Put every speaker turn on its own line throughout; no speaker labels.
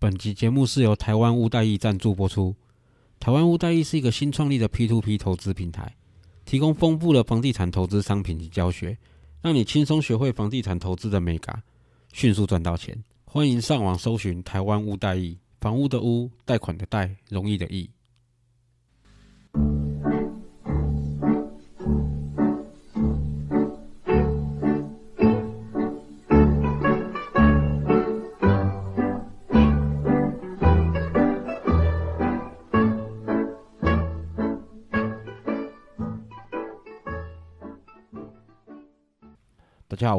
本集节目是由台湾屋代易赞助播出。台湾屋代易是一个新创立的 P2P 投资平台，提供丰富的房地产投资商品及教学，让你轻松学会房地产投资的美感，迅速赚到钱。欢迎上网搜寻台湾屋代易，房屋的屋，贷款的贷，容易的易。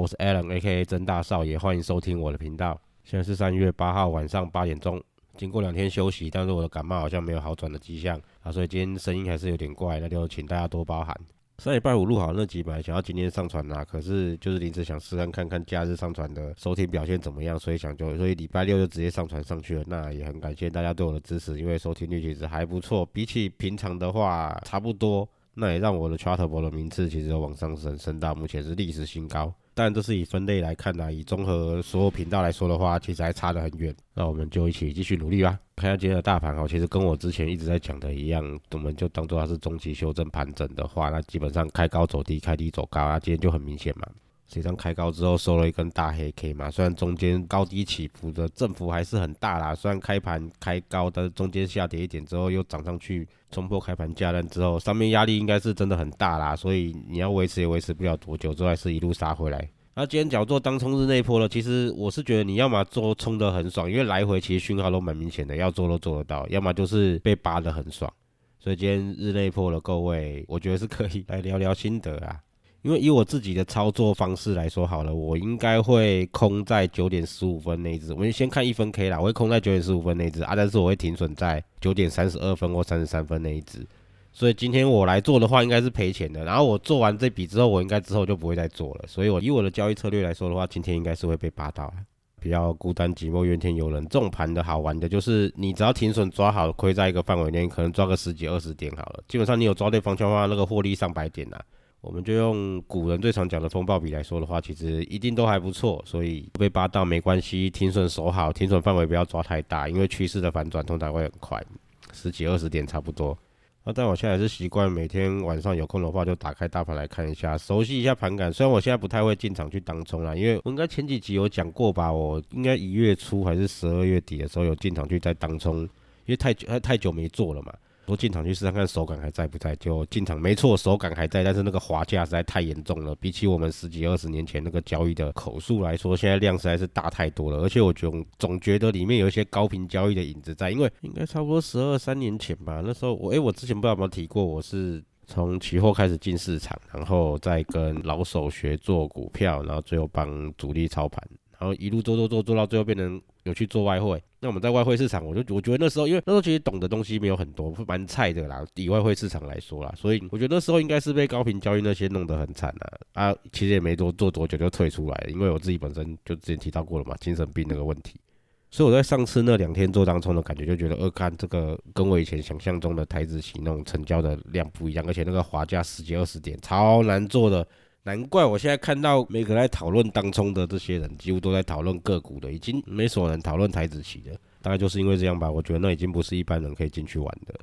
我是 Alan，A.K.A. 真大少爷，欢迎收听我的频道。现在是三月八号晚上八点钟，经过两天休息，但是我的感冒好像没有好转的迹象啊，所以今天声音还是有点怪，那就请大家多包涵。上礼拜五录好那几本，想要今天上传啦，可是就是临时想试看看看假日上传的收听表现怎么样，所以想就所以礼拜六就直接上传上去了。那也很感谢大家对我的支持，因为收听率其实还不错，比起平常的话差不多，那也让我的 Chartable 的名次其实往上升，升到目前是历史新高。但这是以分类来看呢，以综合所有频道来说的话，其实还差得很远。那我们就一起继续努力吧。看下今天的大盘哦，其实跟我之前一直在讲的一样，我们就当做它是中期修正盘整的话，那基本上开高走低，开低走高啊，今天就很明显嘛。实际上开高之后收了一根大黑 K 嘛，虽然中间高低起伏的振幅还是很大啦，虽然开盘开高，但中间下跌一点之后又涨上去，冲破开盘价单之后，上面压力应该是真的很大啦，所以你要维持也维持不了多久，之后还是一路杀回来。那今天脚做当冲日内波了，其实我是觉得你要么做冲的很爽，因为来回其实讯号都蛮明显的，要做都做得到；要么就是被扒的很爽。所以今天日内破了，各位，我觉得是可以来聊聊心得啊。因为以我自己的操作方式来说好了，我应该会空在九点十五分那一只。我们先看一分 K 啦，我会空在九点十五分那一只啊，但是我会停损在九点三十二分或三十三分那一只。所以今天我来做的话，应该是赔钱的。然后我做完这笔之后，我应该之后就不会再做了。所以我以我的交易策略来说的话，今天应该是会被扒到，比较孤单寂寞怨天尤人。这种盘的好玩的就是，你只要停损抓好，亏在一个范围内，可能抓个十几二十点好了。基本上你有抓对方向的话，那个获利上百点呐。我们就用古人最常讲的风暴比来说的话，其实一定都还不错，所以被扒到没关系，停损守好，停损范围不要抓太大，因为趋势的反转通常会很快，十几二十点差不多。那，但我现在还是习惯每天晚上有空的话就打开大盘来看一下，熟悉一下盘感。虽然我现在不太会进场去当冲啦，因为我应该前几集有讲过吧，我应该一月初还是十二月底的时候有进场去在当冲，因为太久太久没做了嘛。说进场去试看看手感还在不在，就进场没错，手感还在，但是那个滑价实在太严重了。比起我们十几二十年前那个交易的口数来说，现在量实在是大太多了。而且我总总觉得里面有一些高频交易的影子在，因为应该差不多十二三年前吧，那时候我哎，我之前不知道有没有提过，我是从期货开始进市场，然后再跟老手学做股票，然后最后帮主力操盘，然后一路做做做做到最后变成。有去做外汇，那我们在外汇市场，我就我觉得那时候，因为那时候其实懂的东西没有很多，蛮菜的啦。以外汇市场来说啦，所以我觉得那时候应该是被高频交易那些弄得很惨啊。啊，其实也没多做多久就退出来，因为我自己本身就之前提到过了嘛，精神病那个问题。所以我在上次那两天做当中的感觉，就觉得，呃，看这个跟我以前想象中的台子期那种成交的量不一样，而且那个滑价十几二十点，超难做的。难怪我现在看到每个在讨论当冲的这些人，几乎都在讨论个股的，已经没什么人讨论台子期的，大概就是因为这样吧。我觉得那已经不是一般人可以进去玩的。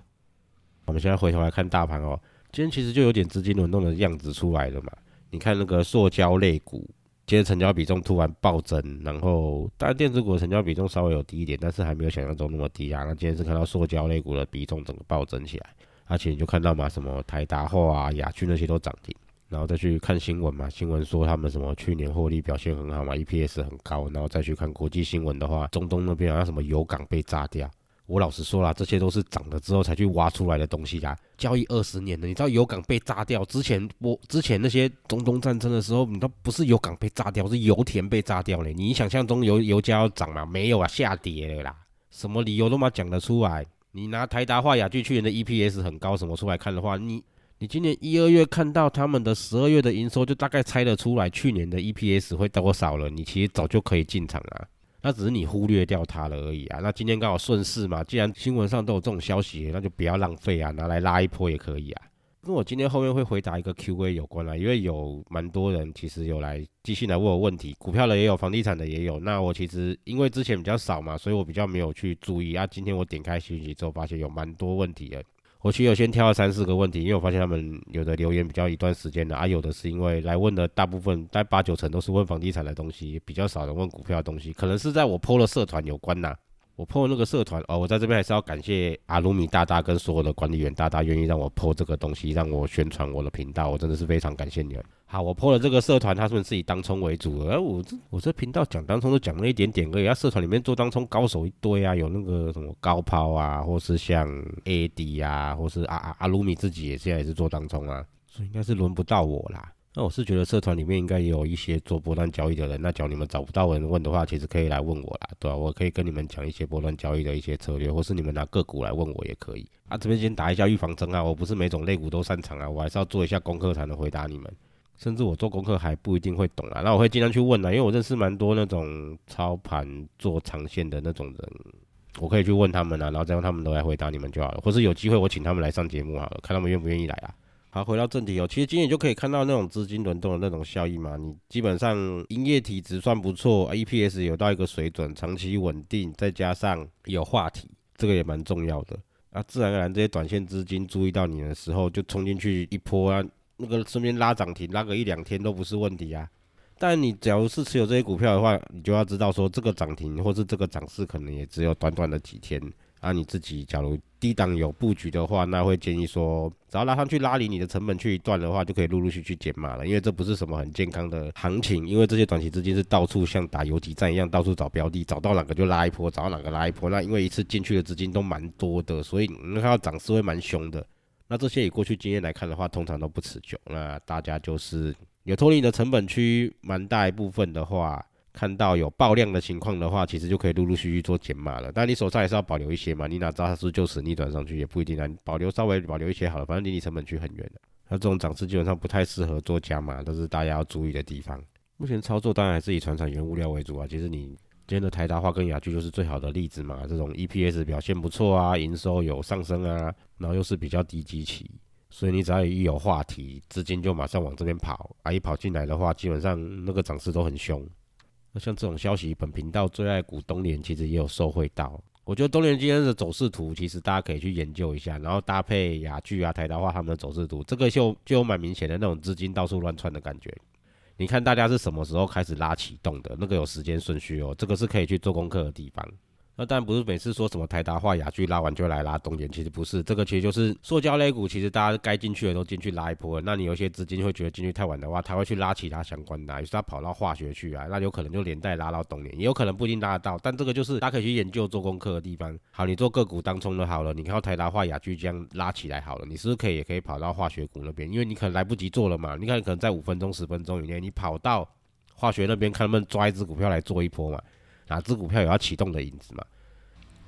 我们现在回头来看大盘哦，今天其实就有点资金轮动的样子出来了嘛。你看那个塑胶类股，今天成交比重突然暴增，然后当然电子股成交比重稍微有低一点，但是还没有想象中那么低啊。那今天是看到塑胶类股的比重整个暴增起来，而且你就看到嘛，什么台达货啊、雅趣那些都涨停。然后再去看新闻嘛，新闻说他们什么去年获利表现很好嘛，EPS 很高。然后再去看国际新闻的话，中东那边好像什么油港被炸掉。我老实说啦，这些都是涨了之后才去挖出来的东西啦。交易二十年了，你知道油港被炸掉之前，我之前那些中东战争的时候，你都不是油港被炸掉，是油田被炸掉嘞。你想象中油油价要涨吗？没有啊，下跌了啦。什么理由都嘛讲得出来。你拿台达化雅聚去年的 EPS 很高什么出来看的话，你。你今年一二月看到他们的十二月的营收，就大概猜得出来去年的 EPS 会多少了。你其实早就可以进场了，那只是你忽略掉它了而已啊。那今天刚好顺势嘛，既然新闻上都有这种消息，那就不要浪费啊，拿来拉一波也可以啊。跟我今天后面会回答一个 Q&A 有关啊，因为有蛮多人其实有来继续来问我问题，股票的也有，房地产的也有。那我其实因为之前比较少嘛，所以我比较没有去注意啊。今天我点开信息之后，发现有蛮多问题的。我其实有先挑了三四个问题，因为我发现他们有的留言比较一段时间的啊，有的是因为来问的大部分在八九成都是问房地产的东西，比较少人问股票的东西，可能是在我 PO 了社团有关呐。我破那个社团哦，我在这边还是要感谢阿鲁米大大跟所有的管理员大大愿意让我破这个东西，让我宣传我的频道，我真的是非常感谢你们。好，我破了这个社团，他们自己当冲为主，而我这我这频道讲当冲都讲了一点点而已，啊，社团里面做当冲高手一堆啊，有那个什么高抛啊，或是像 AD 啊，或是阿阿阿鲁米自己也现在也是做当冲啊，所以应该是轮不到我啦。那我是觉得社团里面应该也有一些做波段交易的人，那只要你们找不到人问的话，其实可以来问我啦，对吧？我可以跟你们讲一些波段交易的一些策略，或是你们拿个股来问我也可以。啊，这边先打一下预防针啊，我不是每种类股都擅长啊，我还是要做一下功课才能回答你们。甚至我做功课还不一定会懂啊，那我会尽量去问啊，因为我认识蛮多那种操盘做长线的那种人，我可以去问他们啊，然后再让他们都来回答你们就好了，或是有机会我请他们来上节目好了，看他们愿不愿意来啊。好，回到正题哦。其实今天就可以看到那种资金轮动的那种效益嘛。你基本上营业体值算不错，EPS 有到一个水准，长期稳定，再加上有话题，这个也蛮重要的。啊，自然而然这些短线资金注意到你的时候，就冲进去一波啊，那个顺便拉涨停，拉个一两天都不是问题啊。但你假如是持有这些股票的话，你就要知道说，这个涨停或是这个涨势可能也只有短短的几天。啊，你自己假如低档有布局的话，那会建议说，只要拉上去拉离你的成本去一段的话，就可以陆陆续续减码了。因为这不是什么很健康的行情，因为这些短期资金是到处像打游击战一样，到处找标的，找到哪个就拉一波，找到哪个拉一波。那因为一次进去的资金都蛮多的，所以你看到涨势会蛮凶的。那这些以过去经验来看的话，通常都不持久。那大家就是有脱离你的成本区蛮大一部分的话。看到有爆量的情况的话，其实就可以陆陆续续做减码了。但你手上还是要保留一些嘛，你哪知道它是就此逆转上去，也不一定啊。保留稍微保留一些好了，反正离你成本区很远的。那这种涨势基本上不太适合做加码，都是大家要注意的地方。目前操作当然还是以船产原物料为主啊。其实你今天的台达化跟雅居就是最好的例子嘛。这种 EPS 表现不错啊，营收有上升啊，然后又是比较低基期，所以你只要一有话题，资金就马上往这边跑啊。一跑进来的话，基本上那个涨势都很凶。那像这种消息，本频道最爱股东联其实也有受惠到。我觉得东联今天的走势图，其实大家可以去研究一下，然后搭配雅聚啊、台达化他们的走势图，这个就就有蛮明显的那种资金到处乱窜的感觉。你看大家是什么时候开始拉启动的？那个有时间顺序哦，这个是可以去做功课的地方。那但不是每次说什么台达化、雅居拉完就来拉东联，其实不是，这个其实就是塑胶类股，其实大家该进去的都进去拉一波。那你有些资金会觉得进去太晚的话，他会去拉其他相关的，于是他跑到化学去啊，那有可能就连带拉到东联，也有可能不一定拉得到。但这个就是大家可以去研究做功课的地方。好，你做个股当中的好了，你看到台达化、雅居这样拉起来好了，你是不是可以也可以跑到化学股那边？因为你可能来不及做了嘛，你看可能在五分钟、十分钟以内，你跑到化学那边看能不能抓一只股票来做一波嘛，哪只股票有要启动的影子嘛？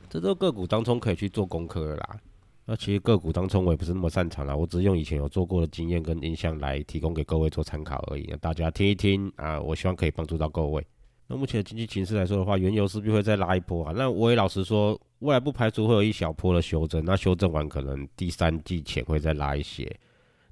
这都个股当中可以去做功课啦。那其实个股当中我也不是那么擅长啦，我只是用以前有做过的经验跟印象来提供给各位做参考而已。大家听一听啊，我希望可以帮助到各位。那目前的经济形势来说的话，原油势必会再拉一波啊。那我也老实说，未来不排除会有一小波的修正。那修正完可能第三季前会再拉一些。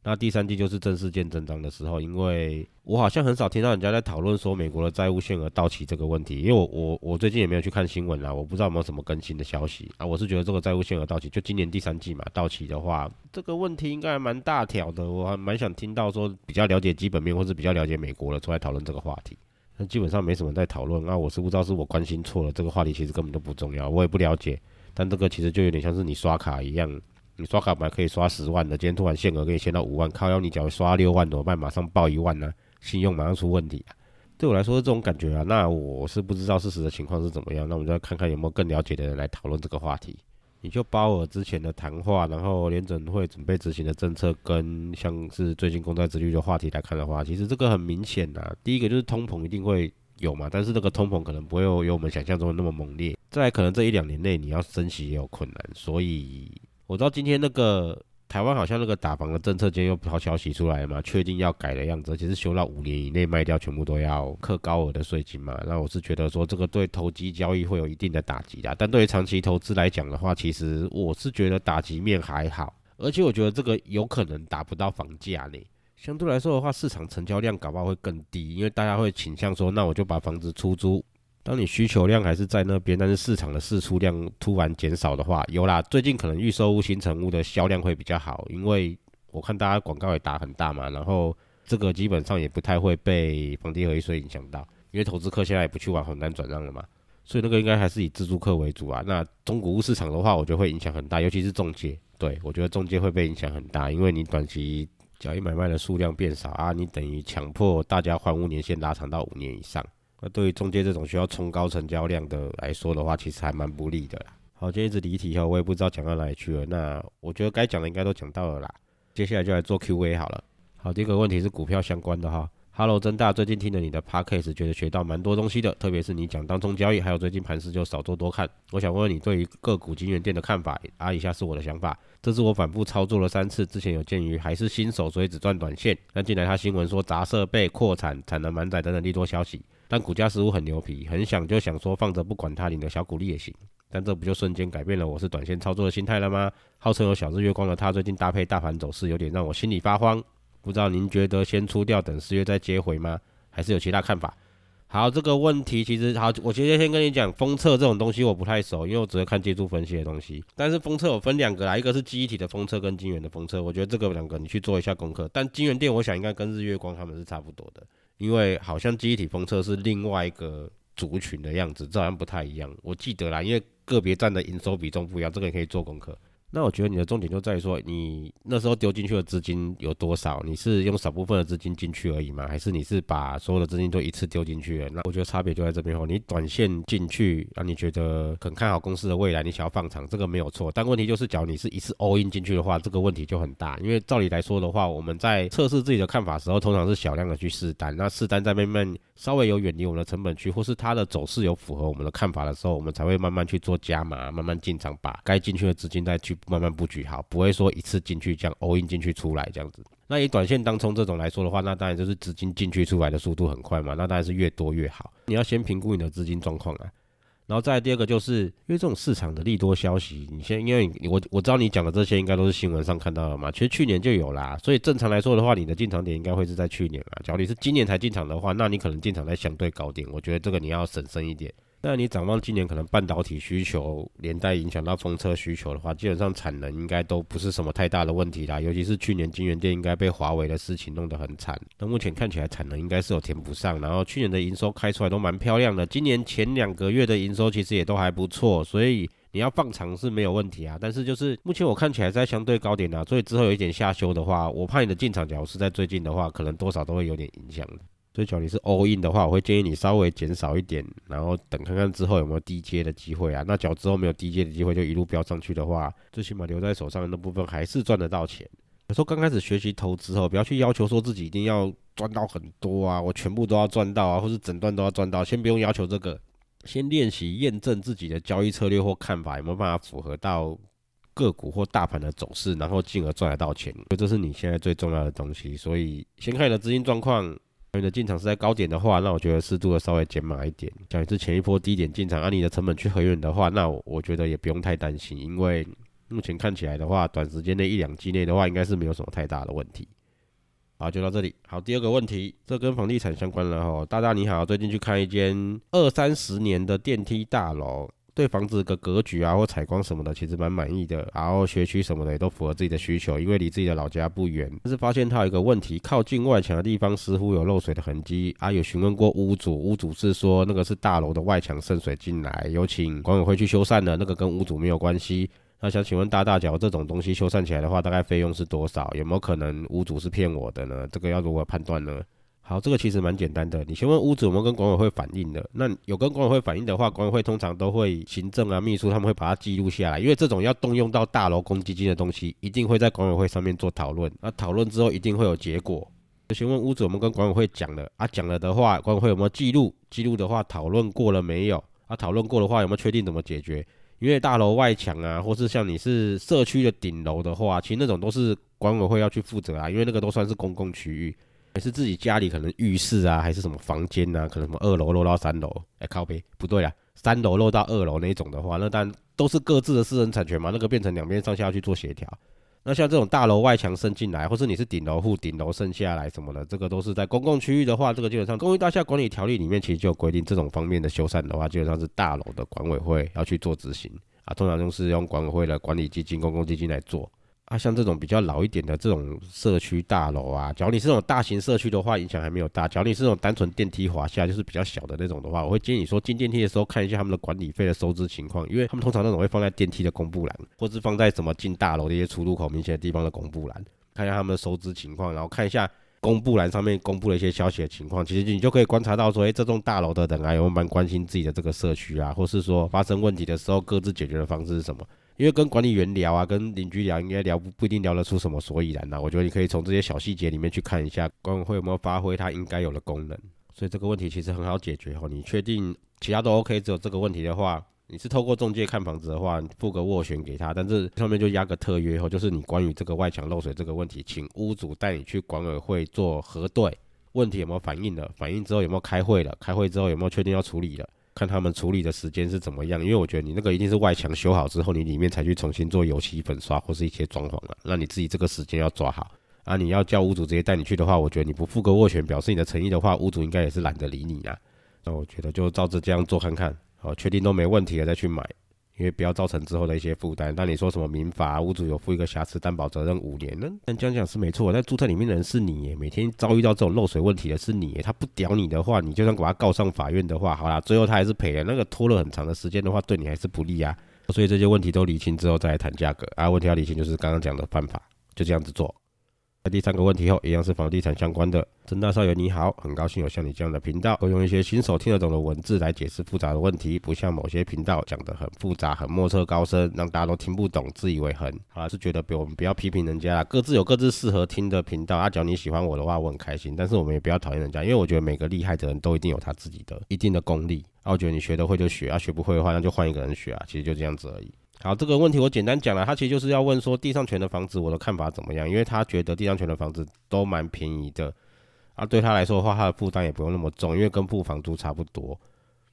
那第三季就是正式见真章的时候，因为我好像很少听到人家在讨论说美国的债务限额到期这个问题，因为我我我最近也没有去看新闻啦，我不知道有没有什么更新的消息啊。我是觉得这个债务限额到期，就今年第三季嘛，到期的话，这个问题应该还蛮大条的，我还蛮想听到说比较了解基本面或是比较了解美国的出来讨论这个话题。那基本上没什么在讨论，那我是不知道是我关心错了，这个话题其实根本都不重要，我也不了解。但这个其实就有点像是你刷卡一样。你刷卡本来可以刷十万的，今天突然限额可以限到五万，靠！要你假如刷六万怎么办？马上报一万呢？信用马上出问题啊！对我来说是这种感觉啊。那我是不知道事实的情况是怎么样。那我们就要看看有没有更了解的人来讨论这个话题。你就包尔之前的谈话，然后联准会准备执行的政策，跟像是最近公债殖率的话题来看的话，其实这个很明显呐。第一个就是通膨一定会有嘛，但是这个通膨可能不会有有我们想象中的那么猛烈。再来，可能这一两年内你要升息也有困难，所以。我知道今天那个台湾好像那个打房的政策，今天又抛消息出来嘛，确定要改的样子，而且是修到五年以内卖掉，全部都要克高额的税金嘛。那我是觉得说这个对投机交易会有一定的打击的，但对于长期投资来讲的话，其实我是觉得打击面还好。而且我觉得这个有可能达不到房价呢。相对来说的话，市场成交量搞不好会更低，因为大家会倾向说，那我就把房子出租。当你需求量还是在那边，但是市场的释出量突然减少的话，有啦，最近可能预售屋、新成屋的销量会比较好，因为我看大家广告也打很大嘛，然后这个基本上也不太会被房地合一税影响到，因为投资客现在也不去玩红单转让了嘛，所以那个应该还是以自住客为主啊。那中古屋市场的话，我觉得会影响很大，尤其是中介，对我觉得中介会被影响很大，因为你短期。交易买卖的数量变少啊，你等于强迫大家还屋年限拉长到五年以上。那对于中介这种需要冲高成交量的来说的话，其实还蛮不利的。好，今天一直离题哈，我也不知道讲到哪里去了。那我觉得该讲的应该都讲到了啦。接下来就来做 Q&A 好了。好，第一个问题是股票相关的哈。Hello，真大，最近听了你的 podcast，觉得学到蛮多东西的，特别是你讲当中交易，还有最近盘势就少做多看。我想问问你对于个股金源店的看法，啊，以下是我的想法。这是我反复操作了三次，之前有鉴于还是新手，所以只赚短线。但近来他新闻说砸设备、扩产、产能满载等等利多消息，但股价似乎很牛皮，很想就想说放着不管它，领的小股利也行。但这不就瞬间改变了我是短线操作的心态了吗？号称有小日月光的他，最近搭配大盘走势，有点让我心里发慌。不知道您觉得先出掉，等四月再接回吗？还是有其他看法？好，这个问题其实好，我直接先跟你讲，封测这种东西我不太熟，因为我只会看技术分析的东西。但是封测我分两个啦，一个是记忆体的封测跟晶圆的封测，我觉得这个两个你去做一下功课。但晶圆店我想应该跟日月光他们是差不多的，因为好像记忆体风车是另外一个族群的样子，这好像不太一样。我记得啦，因为个别站的营收比重不一样，这个也可以做功课。那我觉得你的重点就在于说，你那时候丢进去的资金有多少？你是用少部分的资金进去而已吗？还是你是把所有的资金都一次丢进去了？那我觉得差别就在这边哦。你短线进去，让你觉得很看好公司的未来，你想要放长，这个没有错。但问题就是，假如你是一次 all in 进去的话，这个问题就很大。因为照理来说的话，我们在测试自己的看法时候，通常是小量的去试单。那试单在慢慢稍微有远离我们的成本区，或是它的走势有符合我们的看法的时候，我们才会慢慢去做加码，慢慢进场，把该进去的资金再去慢慢布局好。不会说一次进去这样 all in 进去出来这样子。那以短线当冲这种来说的话，那当然就是资金进去出来的速度很快嘛。那当然是越多越好。你要先评估你的资金状况啊。然后再第二个就是，因为这种市场的利多消息，你先因为我我知道你讲的这些应该都是新闻上看到的嘛。其实去年就有啦，所以正常来说的话，你的进场点应该会是在去年啊。假如你是今年才进场的话，那你可能进场在相对高点。我觉得这个你要审慎一点。那你展望今年可能半导体需求连带影响到风车需求的话，基本上产能应该都不是什么太大的问题啦。尤其是去年晶圆店应该被华为的事情弄得很惨，那目前看起来产能应该是有填不上。然后去年的营收开出来都蛮漂亮的，今年前两个月的营收其实也都还不错，所以你要放长是没有问题啊。但是就是目前我看起来在相对高点啊，所以之后有一点下修的话，我怕你的进场假如是在最近的话，可能多少都会有点影响。所以，假如你是 all in 的话，我会建议你稍微减少一点，然后等看看之后有没有低阶的机会啊。那假如之后没有低阶的机会，就一路飙上去的话，最起码留在手上的那部分还是赚得到钱。有时候刚开始学习投资后，不要去要求说自己一定要赚到很多啊，我全部都要赚到啊，或是整段都要赚到。先不用要求这个，先练习验证自己的交易策略或看法有没有办法符合到个股或大盘的走势，然后进而赚得到钱。这是你现在最重要的东西。所以，先看你的资金状况。你的进场是在高点的话，那我觉得适度的稍微减码一点。假如是前一波低点进场，按你的成本去合远的话，那我觉得也不用太担心，因为目前看起来的话，短时间内一两季内的话，应该是没有什么太大的问题。好，就到这里。好，第二个问题，这跟房地产相关了哈。大大你好，最近去看一间二三十年的电梯大楼。对房子的格局啊，或采光什么的，其实蛮满意的。然后学区什么的也都符合自己的需求，因为离自己的老家不远。但是发现它有一个问题，靠近外墙的地方似乎有漏水的痕迹啊。有询问过屋主，屋主是说那个是大楼的外墙渗水进来，有请管委会去修缮的，那个跟屋主没有关系。那想请问大大脚这种东西修缮起来的话，大概费用是多少？有没有可能屋主是骗我的呢？这个要如何判断呢？好，这个其实蛮简单的。你先问屋主有没有跟管委会反映的。那有跟管委会反映的话，管委会通常都会行政啊、秘书他们会把它记录下来，因为这种要动用到大楼公积金的东西，一定会在管委会上面做讨论。那讨论之后一定会有结果。先问屋主有没有跟管委会讲了啊？讲了的话，管委会有没有记录？记录的话，讨论过了没有？啊，讨论过的话，有没有确定怎么解决？因为大楼外墙啊，或是像你是社区的顶楼的话，其实那种都是管委会要去负责啊，因为那个都算是公共区域。也是自己家里可能浴室啊，还是什么房间啊，可能什么二楼漏到三楼，哎靠背不对啦，三楼漏到二楼那种的话，那当然都是各自的私人产权嘛，那个变成两边上下要去做协调。那像这种大楼外墙渗进来，或是你是顶楼户顶楼渗下来什么的，这个都是在公共区域的话，这个基本上公寓大厦管理条例里面其实就有规定，这种方面的修缮的话，基本上是大楼的管委会要去做执行啊，通常都是用管委会的管理基金、公共基金来做。啊，像这种比较老一点的这种社区大楼啊，假如你是这种大型社区的话，影响还没有大；假如你是这种单纯电梯滑下，就是比较小的那种的话，我会建议你说进电梯的时候看一下他们的管理费的收支情况，因为他们通常那种会放在电梯的公布栏，或是放在什么进大楼的一些出入口明显的地方的公布栏，看一下他们的收支情况，然后看一下公布栏上面公布的一些消息的情况，其实你就可以观察到说，哎，这栋大楼的人啊，有没有蛮关心自己的这个社区啊，或是说发生问题的时候各自解决的方式是什么？因为跟管理员聊啊，跟邻居聊，应该聊不不一定聊得出什么所以然呐。我觉得你可以从这些小细节里面去看一下管委会有没有发挥它应该有的功能。所以这个问题其实很好解决哦。你确定其他都 OK，只有这个问题的话，你是透过中介看房子的话，付个斡旋给他，但是上面就压个特约后，就是你关于这个外墙漏水这个问题，请屋主带你去管委会做核对，问题有没有反映了？反映之后有没有开会了？开会之后有没有确定要处理了？看他们处理的时间是怎么样，因为我觉得你那个一定是外墙修好之后，你里面才去重新做油漆粉刷或是一些装潢了。那你自己这个时间要抓好啊！你要叫屋主直接带你去的话，我觉得你不付个斡旋表示你的诚意的话，屋主应该也是懒得理你啊。那我觉得就照着这样做看看，好，确定都没问题了再去买。因为不要造成之后的一些负担。那你说什么民法屋主有负一个瑕疵担保责任五年？那但讲讲是没错，但注册里面的人是你，每天遭遇到这种漏水问题的是你。他不屌你的话，你就算把他告上法院的话，好啦，最后他还是赔了。那个拖了很长的时间的话，对你还是不利啊。所以这些问题都理清之后再来谈价格啊。问题要理清就是刚刚讲的办法，就这样子做。第三个问题后，一样是房地产相关的。曾大少爷你好，很高兴有像你这样的频道，会用一些新手听得懂的文字来解释复杂的问题，不像某些频道讲的很复杂、很莫测高深，让大家都听不懂，自以为很。好了，是觉得比我们不要批评人家啦，各自有各自适合听的频道。阿角你喜欢我的话，我很开心，但是我们也不要讨厌人家，因为我觉得每个厉害的人都一定有他自己的一定的功力。啊，我觉得你学得会就学，啊学不会的话那就换一个人学啊，其实就这样子而已。好，这个问题我简单讲了，他其实就是要问说地上权的房子我的看法怎么样，因为他觉得地上权的房子都蛮便宜的，啊，对他来说的话，他的负担也不用那么重，因为跟付房租差不多，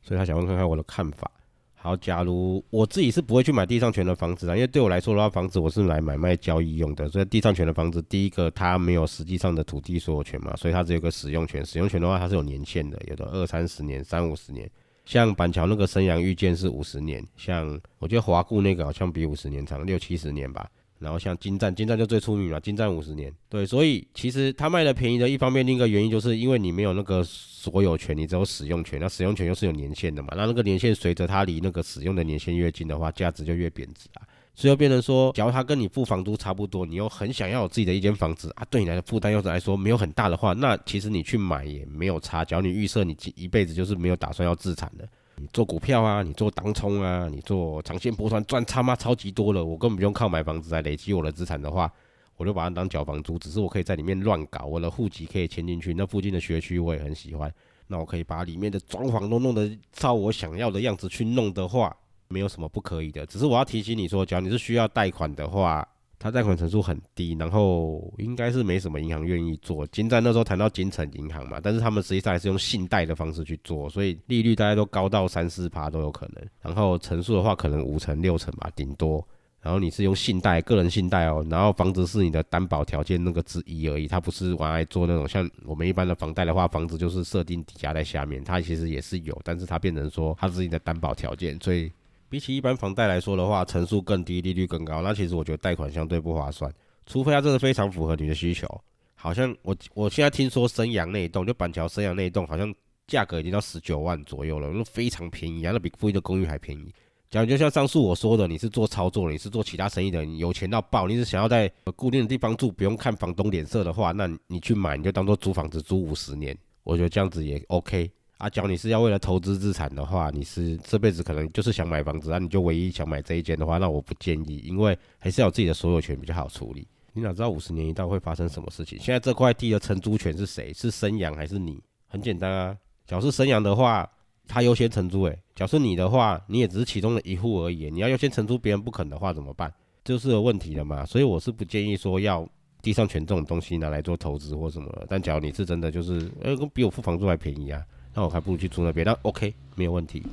所以他想问看看我的看法。好，假如我自己是不会去买地上权的房子啊，因为对我来说的话，房子我是来买卖交易用的，所以地上权的房子，第一个它没有实际上的土地所有权嘛，所以它只有个使用权，使用权的话它是有年限的，有的二三十年、三五十年。像板桥那个生阳遇见是五十年，像我觉得华固那个好像比五十年长，六七十年吧。然后像金站，金站就最出名了，金站五十年。对，所以其实它卖的便宜的一方面，另一个原因就是因为你没有那个所有权，你只有使用权。那使用权又是有年限的嘛，那那个年限随着它离那个使用的年限越近的话，价值就越贬值啊。所以又变成说，假如他跟你付房租差不多，你又很想要有自己的一间房子啊，对你来的负担又来说没有很大的话，那其实你去买也没有差。假如你预设你一辈子就是没有打算要自产的，你做股票啊，你做当冲啊，你做长线波段赚差妈超级多了，我根本不用靠买房子来累积我的资产的话，我就把它当缴房租，只是我可以在里面乱搞，我的户籍可以迁进去，那附近的学区我也很喜欢，那我可以把里面的装潢都弄得照我想要的样子去弄的话。没有什么不可以的，只是我要提醒你说，假如你是需要贷款的话，它贷款成数很低，然后应该是没什么银行愿意做。金在那时候谈到金城银行嘛，但是他们实际上还是用信贷的方式去做，所以利率大家都高到三四趴都有可能。然后成数的话，可能五成六成吧，顶多。然后你是用信贷，个人信贷哦，然后房子是你的担保条件那个之一而已，它不是往来做那种像我们一般的房贷的话，房子就是设定抵押在下面，它其实也是有，但是它变成说它是你的担保条件，所以。比起一般房贷来说的话，成数更低，利率更高，那其实我觉得贷款相对不划算，除非它真的非常符合你的需求。好像我我现在听说生阳那一栋，就板桥生阳那一栋，好像价格已经到十九万左右了，那非常便宜啊，那比附近的公寓还便宜。假如就像上述我说的，你是做操作，你是做其他生意的，你有钱到爆，你是想要在固定的地方住，不用看房东脸色的话，那你去买，你就当做租房子租五十年，我觉得这样子也 OK。啊，假如你是要为了投资资产的话，你是这辈子可能就是想买房子，那你就唯一想买这一间的话，那我不建议，因为还是要有自己的所有权比较好处理。你哪知道五十年一到会发生什么事情？现在这块地的承租权是谁？是生阳还是你？很简单啊，假如是生阳的话，他优先承租，诶，假如是你的话，你也只是其中的一户而已，你要优先承租，别人不肯的话怎么办？就是有问题的嘛。所以我是不建议说要地上权这种东西拿来做投资或什么的。但假如你是真的就是，呃，比我付房租还便宜啊。那我还不如去住那边，那 OK 没有问题。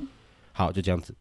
好，就这样子。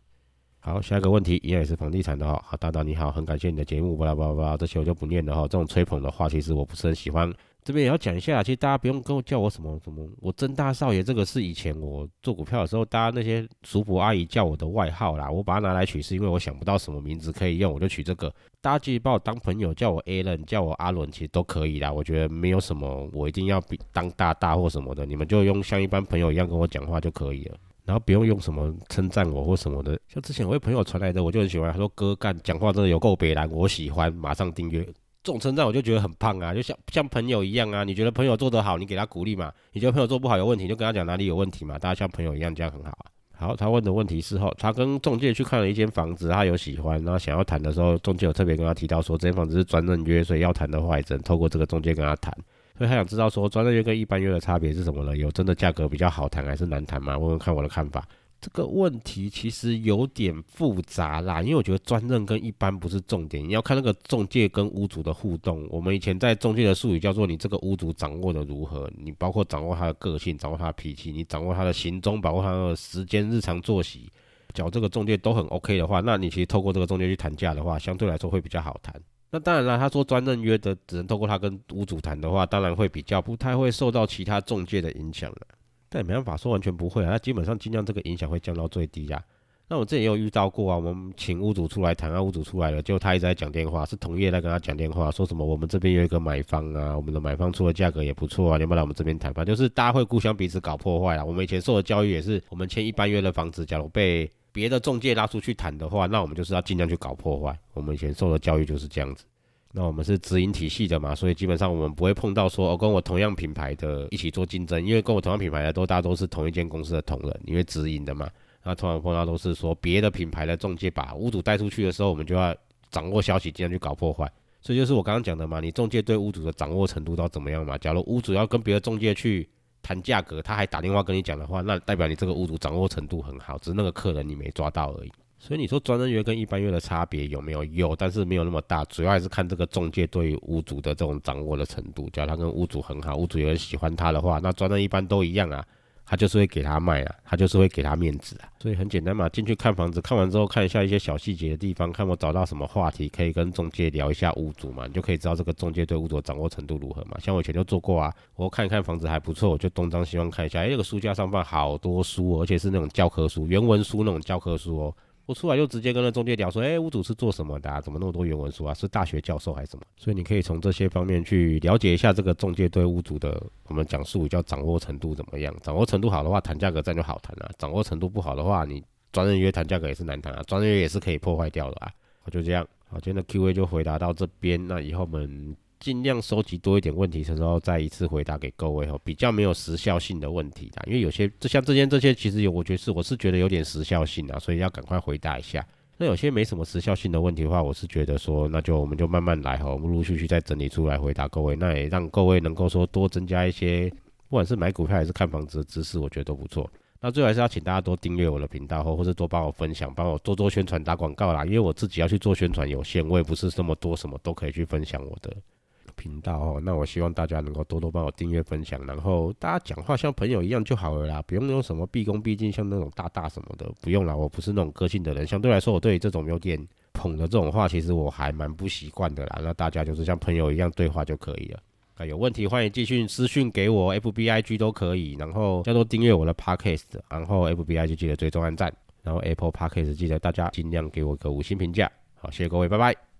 好，下一个问题一样也是房地产的哈。好，大大你好，很感谢你的节目，巴拉巴拉巴拉，这些我就不念了哈。这种吹捧的话，其实我不是很喜欢。这边也要讲一下，其实大家不用跟我叫我什么什么，我真大少爷这个是以前我做股票的时候，大家那些叔伯阿姨叫我的外号啦。我把它拿来取，是因为我想不到什么名字可以用，我就取这个。大家继续把我当朋友，叫我 Alan，叫我阿伦，其实都可以啦。我觉得没有什么，我一定要比当大大或什么的，你们就用像一般朋友一样跟我讲话就可以了。然后不用用什么称赞我或什么的，像之前我朋友传来的，我就很喜欢。他说哥干讲话真的有够北蓝，我喜欢，马上订阅。这种称赞我就觉得很胖啊，就像像朋友一样啊。你觉得朋友做得好，你给他鼓励嘛？你觉得朋友做不好有问题，就跟他讲哪里有问题嘛。大家像朋友一样，这样很好。好，他问的问题是后，他跟中介去看了一间房子，他有喜欢，然后想要谈的时候，中介有特别跟他提到说，这间房子是专任约，所以要谈的话，只能透过这个中介跟他谈。所以他想知道说，专任约跟一般约的差别是什么呢？有真的价格比较好谈，还是难谈吗？问问看我的看法。这个问题其实有点复杂啦，因为我觉得专任跟一般不是重点，你要看那个中介跟屋主的互动。我们以前在中介的术语叫做你这个屋主掌握的如何，你包括掌握他的个性，掌握他的脾气，你掌握他的行踪，把握他的时间、日常作息，讲这个中介都很 OK 的话，那你其实透过这个中介去谈价的话，相对来说会比较好谈。那当然啦，他说专任约的只能透过他跟屋主谈的话，当然会比较不太会受到其他中介的影响了。但也没办法说完全不会啊，那基本上尽量这个影响会降到最低呀。那我这也有遇到过啊，我们请屋主出来谈啊，屋主出来了，就他一直在讲电话，是同业在跟他讲电话，说什么我们这边有一个买方啊，我们的买方出的价格也不错啊，你要不要来我们这边谈判？就是大家会互相彼此搞破坏啊。我们以前受的教育也是，我们签一般约的房子，假如被别的中介拉出去谈的话，那我们就是要尽量去搞破坏。我们以前受的教育就是这样子。那我们是直营体系的嘛，所以基本上我们不会碰到说哦跟我同样品牌的一起做竞争，因为跟我同样品牌的都大都是同一间公司的同仁，因为直营的嘛。那通常碰到都是说别的品牌的中介把屋主带出去的时候，我们就要掌握消息，尽量去搞破坏。所以就是我刚刚讲的嘛，你中介对屋主的掌握程度到怎么样嘛？假如屋主要跟别的中介去谈价格，他还打电话跟你讲的话，那代表你这个屋主掌握程度很好，只是那个客人你没抓到而已。所以你说专任约跟一般约的差别有没有？有，但是没有那么大，主要还是看这个中介对屋主的这种掌握的程度。假如他跟屋主很好，屋主有人喜欢他的话，那专任一般都一样啊，他就是会给他卖啊，他就是会给他面子啊。所以很简单嘛，进去看房子，看完之后看一下一些小细节的地方，看我找到什么话题可以跟中介聊一下屋主嘛，你就可以知道这个中介对屋主的掌握程度如何嘛。像我以前就做过啊，我看一看房子还不错，我就东张西望看一下，哎，那个书架上放好多书，而且是那种教科书、原文书那种教科书哦。我出来就直接跟那中介聊说，哎，屋主是做什么的？啊怎么那么多原文书啊？是大学教授还是什么？所以你可以从这些方面去了解一下这个中介对屋主的，我们讲述语叫掌握程度怎么样？掌握程度好的话，谈价格战就好谈了；掌握程度不好的话，你专任约谈价格也是难谈啊，专任约也是可以破坏掉的啊。我就这样，好，今天的 Q&A 就回答到这边，那以后我们。尽量收集多一点问题的时候，再一次回答给各位哦，比较没有时效性的问题啦。因为有些就像这些这些，其实有，我觉得是我是觉得有点时效性啊，所以要赶快回答一下。那有些没什么时效性的问题的话，我是觉得说，那就我们就慢慢来哈，陆陆续续再整理出来回答各位，那也让各位能够说多增加一些，不管是买股票还是看房子的知识，我觉得都不错。那最后还是要请大家多订阅我的频道，或或是多帮我分享，帮我多多宣传打广告啦。因为我自己要去做宣传有限，我也不是这么多什么都可以去分享我的。频道哦，那我希望大家能够多多帮我订阅分享，然后大家讲话像朋友一样就好了啦，不用用什么毕恭毕敬，像那种大大什么的，不用啦。我不是那种个性的人，相对来说，我对这种有点捧的这种话，其实我还蛮不习惯的啦。那大家就是像朋友一样对话就可以了。啊，有问题欢迎继续私讯给我，F B I G 都可以，然后叫做订阅我的 Podcast，然后 F B I G 记得追踪按赞，然后 Apple Podcast 记得大家尽量给我个五星评价。好，谢谢各位，拜拜。